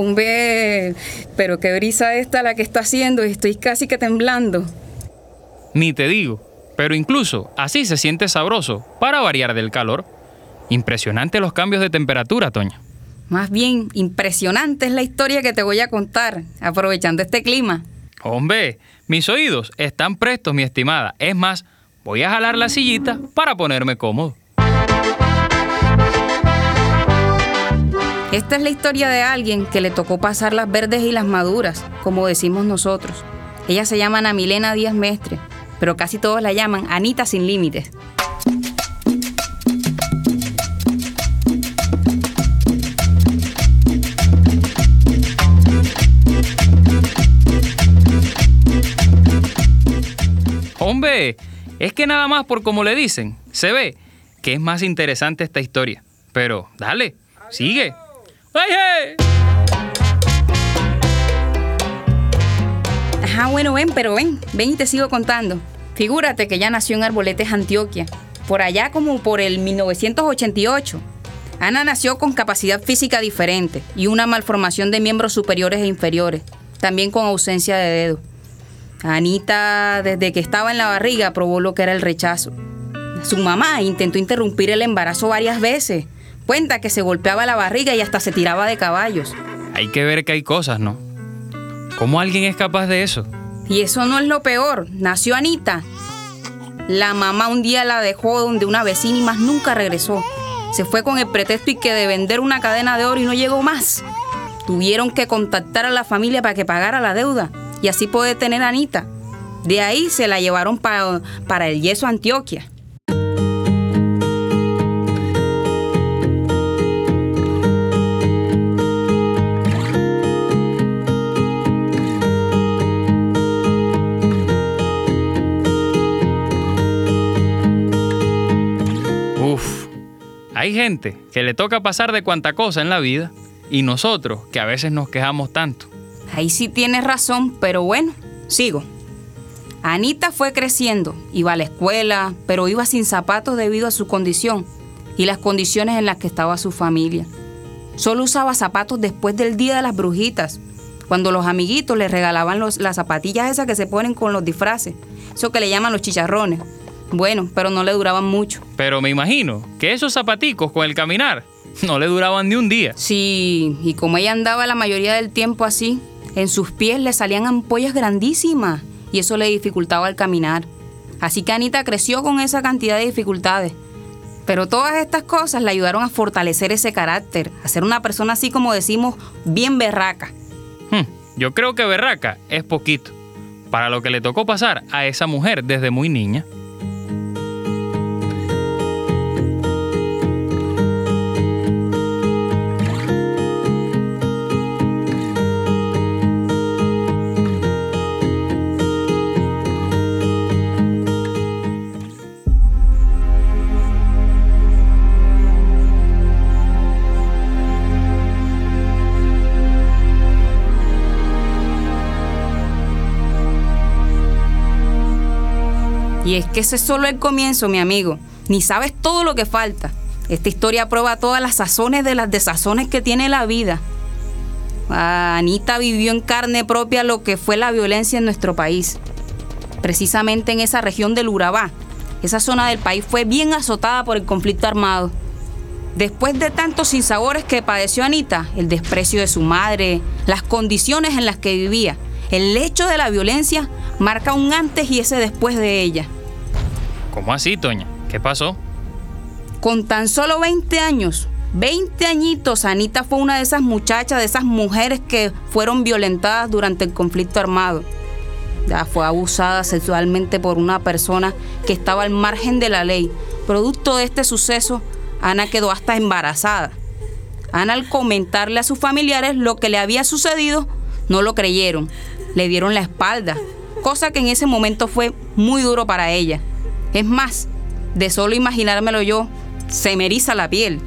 Hombre, pero qué brisa esta la que está haciendo estoy casi que temblando. Ni te digo, pero incluso así se siente sabroso para variar del calor. Impresionante los cambios de temperatura, Toña. Más bien, impresionante es la historia que te voy a contar, aprovechando este clima. Hombre, mis oídos están prestos, mi estimada. Es más, voy a jalar la sillita para ponerme cómodo. Esta es la historia de alguien que le tocó pasar las verdes y las maduras, como decimos nosotros. Ella se llama Ana Milena Díaz Mestre, pero casi todos la llaman Anita sin límites. Hombre, es que nada más por como le dicen, se ve que es más interesante esta historia. Pero dale, sigue. ¡Ay, Ajá, bueno, ven, pero ven, ven y te sigo contando. Figúrate que ya nació en Arboletes, Antioquia, por allá como por el 1988. Ana nació con capacidad física diferente y una malformación de miembros superiores e inferiores, también con ausencia de dedo. Anita, desde que estaba en la barriga, probó lo que era el rechazo. Su mamá intentó interrumpir el embarazo varias veces. Cuenta que se golpeaba la barriga y hasta se tiraba de caballos. Hay que ver que hay cosas, ¿no? ¿Cómo alguien es capaz de eso? Y eso no es lo peor. Nació Anita. La mamá un día la dejó donde una vecina y más nunca regresó. Se fue con el pretexto y que de vender una cadena de oro y no llegó más. Tuvieron que contactar a la familia para que pagara la deuda y así poder tener a Anita. De ahí se la llevaron para, para el yeso Antioquia. Uf, hay gente que le toca pasar de cuanta cosa en la vida y nosotros que a veces nos quejamos tanto. Ahí sí tienes razón, pero bueno, sigo. Anita fue creciendo, iba a la escuela, pero iba sin zapatos debido a su condición y las condiciones en las que estaba su familia. Solo usaba zapatos después del Día de las Brujitas, cuando los amiguitos le regalaban los- las zapatillas esas que se ponen con los disfraces, eso que le llaman los chicharrones. Bueno, pero no le duraban mucho. Pero me imagino que esos zapaticos con el caminar no le duraban ni un día. Sí, y como ella andaba la mayoría del tiempo así, en sus pies le salían ampollas grandísimas y eso le dificultaba el caminar. Así que Anita creció con esa cantidad de dificultades. Pero todas estas cosas le ayudaron a fortalecer ese carácter, a ser una persona así como decimos, bien berraca. Hmm, yo creo que berraca es poquito para lo que le tocó pasar a esa mujer desde muy niña. Y es que ese es solo el comienzo, mi amigo. Ni sabes todo lo que falta. Esta historia prueba todas las sazones de las desazones que tiene la vida. Anita vivió en carne propia lo que fue la violencia en nuestro país. Precisamente en esa región del Urabá. Esa zona del país fue bien azotada por el conflicto armado. Después de tantos sinsabores que padeció Anita, el desprecio de su madre, las condiciones en las que vivía, el hecho de la violencia marca un antes y ese después de ella. ¿Cómo así, Toña? ¿Qué pasó? Con tan solo 20 años, 20 añitos, Anita fue una de esas muchachas, de esas mujeres que fueron violentadas durante el conflicto armado. Ya fue abusada sexualmente por una persona que estaba al margen de la ley. Producto de este suceso, Ana quedó hasta embarazada. Ana al comentarle a sus familiares lo que le había sucedido, no lo creyeron. Le dieron la espalda, cosa que en ese momento fue muy duro para ella. Es más, de solo imaginármelo yo, se me eriza la piel.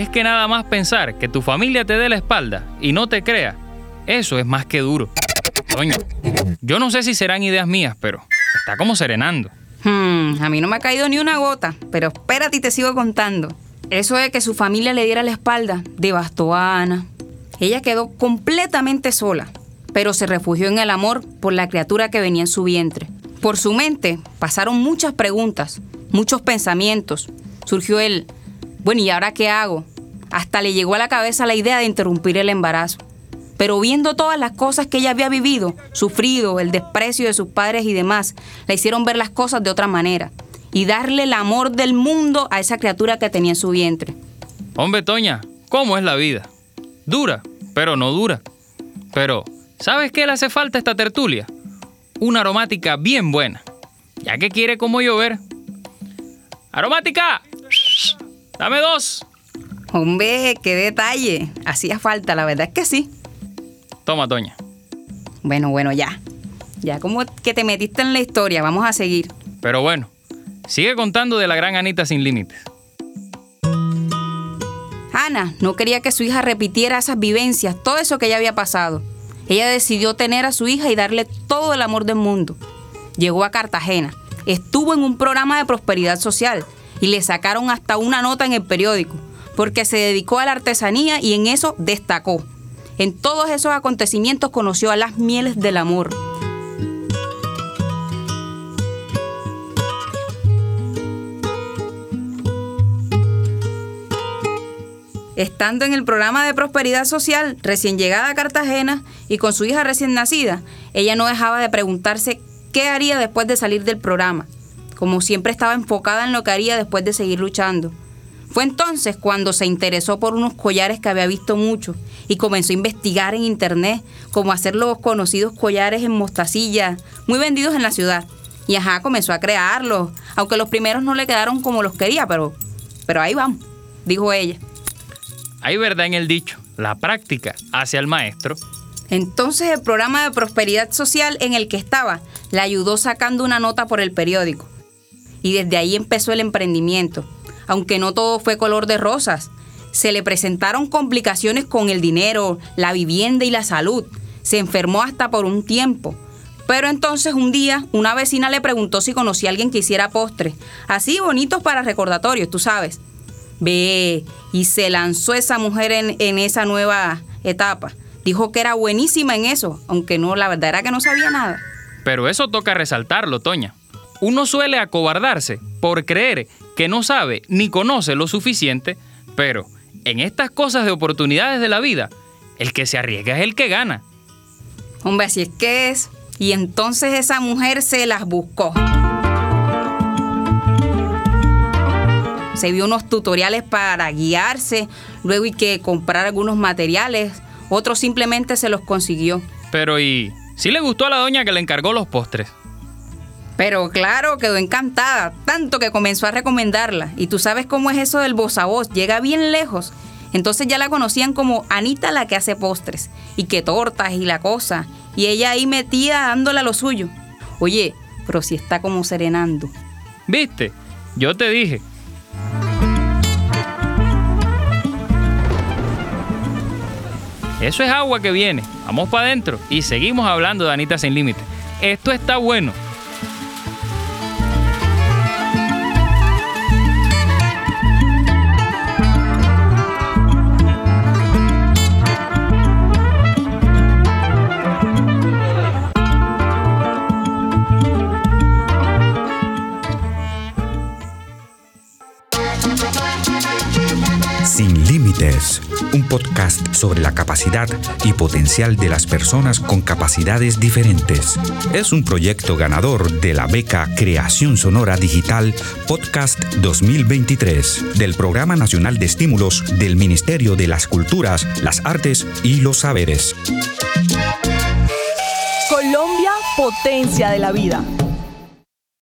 Es que nada más pensar que tu familia te dé la espalda y no te crea, eso es más que duro. Yo no sé si serán ideas mías, pero está como serenando. Hmm, a mí no me ha caído ni una gota, pero espérate y te sigo contando. Eso de que su familia le diera la espalda devastó a Ana. Ella quedó completamente sola, pero se refugió en el amor por la criatura que venía en su vientre. Por su mente pasaron muchas preguntas, muchos pensamientos. Surgió el, bueno, ¿y ahora qué hago? Hasta le llegó a la cabeza la idea de interrumpir el embarazo. Pero viendo todas las cosas que ella había vivido, sufrido, el desprecio de sus padres y demás, la hicieron ver las cosas de otra manera y darle el amor del mundo a esa criatura que tenía en su vientre. Hombre, Toña, ¿cómo es la vida? Dura, pero no dura. Pero, ¿sabes qué le hace falta esta tertulia? Una aromática bien buena. Ya que quiere como llover. ¡Aromática! ¡Dame dos! Hombre, qué detalle. Hacía falta, la verdad es que sí. Toma, Toña. Bueno, bueno, ya. Ya como que te metiste en la historia, vamos a seguir. Pero bueno, sigue contando de la gran Anita sin límites. Ana no quería que su hija repitiera esas vivencias, todo eso que ella había pasado. Ella decidió tener a su hija y darle todo el amor del mundo. Llegó a Cartagena, estuvo en un programa de prosperidad social y le sacaron hasta una nota en el periódico, porque se dedicó a la artesanía y en eso destacó. En todos esos acontecimientos conoció a las mieles del amor. Estando en el programa de prosperidad social, recién llegada a Cartagena y con su hija recién nacida, ella no dejaba de preguntarse qué haría después de salir del programa. Como siempre estaba enfocada en lo que haría después de seguir luchando. Fue entonces cuando se interesó por unos collares que había visto mucho y comenzó a investigar en internet cómo hacer los conocidos collares en mostacilla, muy vendidos en la ciudad. Y ajá, comenzó a crearlos, aunque los primeros no le quedaron como los quería, pero, pero ahí vamos, dijo ella. Hay verdad en el dicho, la práctica hacia el maestro. Entonces el programa de prosperidad social en el que estaba la ayudó sacando una nota por el periódico. Y desde ahí empezó el emprendimiento aunque no todo fue color de rosas. Se le presentaron complicaciones con el dinero, la vivienda y la salud. Se enfermó hasta por un tiempo. Pero entonces un día una vecina le preguntó si conocía a alguien que hiciera postres, así bonitos para recordatorios, tú sabes. Ve, y se lanzó esa mujer en, en esa nueva etapa. Dijo que era buenísima en eso, aunque no, la verdad era que no sabía nada. Pero eso toca resaltarlo, Toña. Uno suele acobardarse por creer que no sabe ni conoce lo suficiente, pero en estas cosas de oportunidades de la vida, el que se arriesga es el que gana. Hombre, así es que es. Y entonces esa mujer se las buscó. Se vio unos tutoriales para guiarse, luego hay que comprar algunos materiales, otros simplemente se los consiguió. Pero ¿y si le gustó a la doña que le encargó los postres? Pero claro, quedó encantada, tanto que comenzó a recomendarla. Y tú sabes cómo es eso del voz a voz, llega bien lejos. Entonces ya la conocían como Anita la que hace postres, y que tortas y la cosa. Y ella ahí metía dándole lo suyo. Oye, pero si está como serenando. ¿Viste? Yo te dije. Eso es agua que viene. Vamos para adentro y seguimos hablando de Anita sin límite. Esto está bueno. Podcast sobre la capacidad y potencial de las personas con capacidades diferentes. Es un proyecto ganador de la beca Creación Sonora Digital Podcast 2023 del Programa Nacional de Estímulos del Ministerio de las Culturas, las Artes y los Saberes. Colombia, potencia de la vida.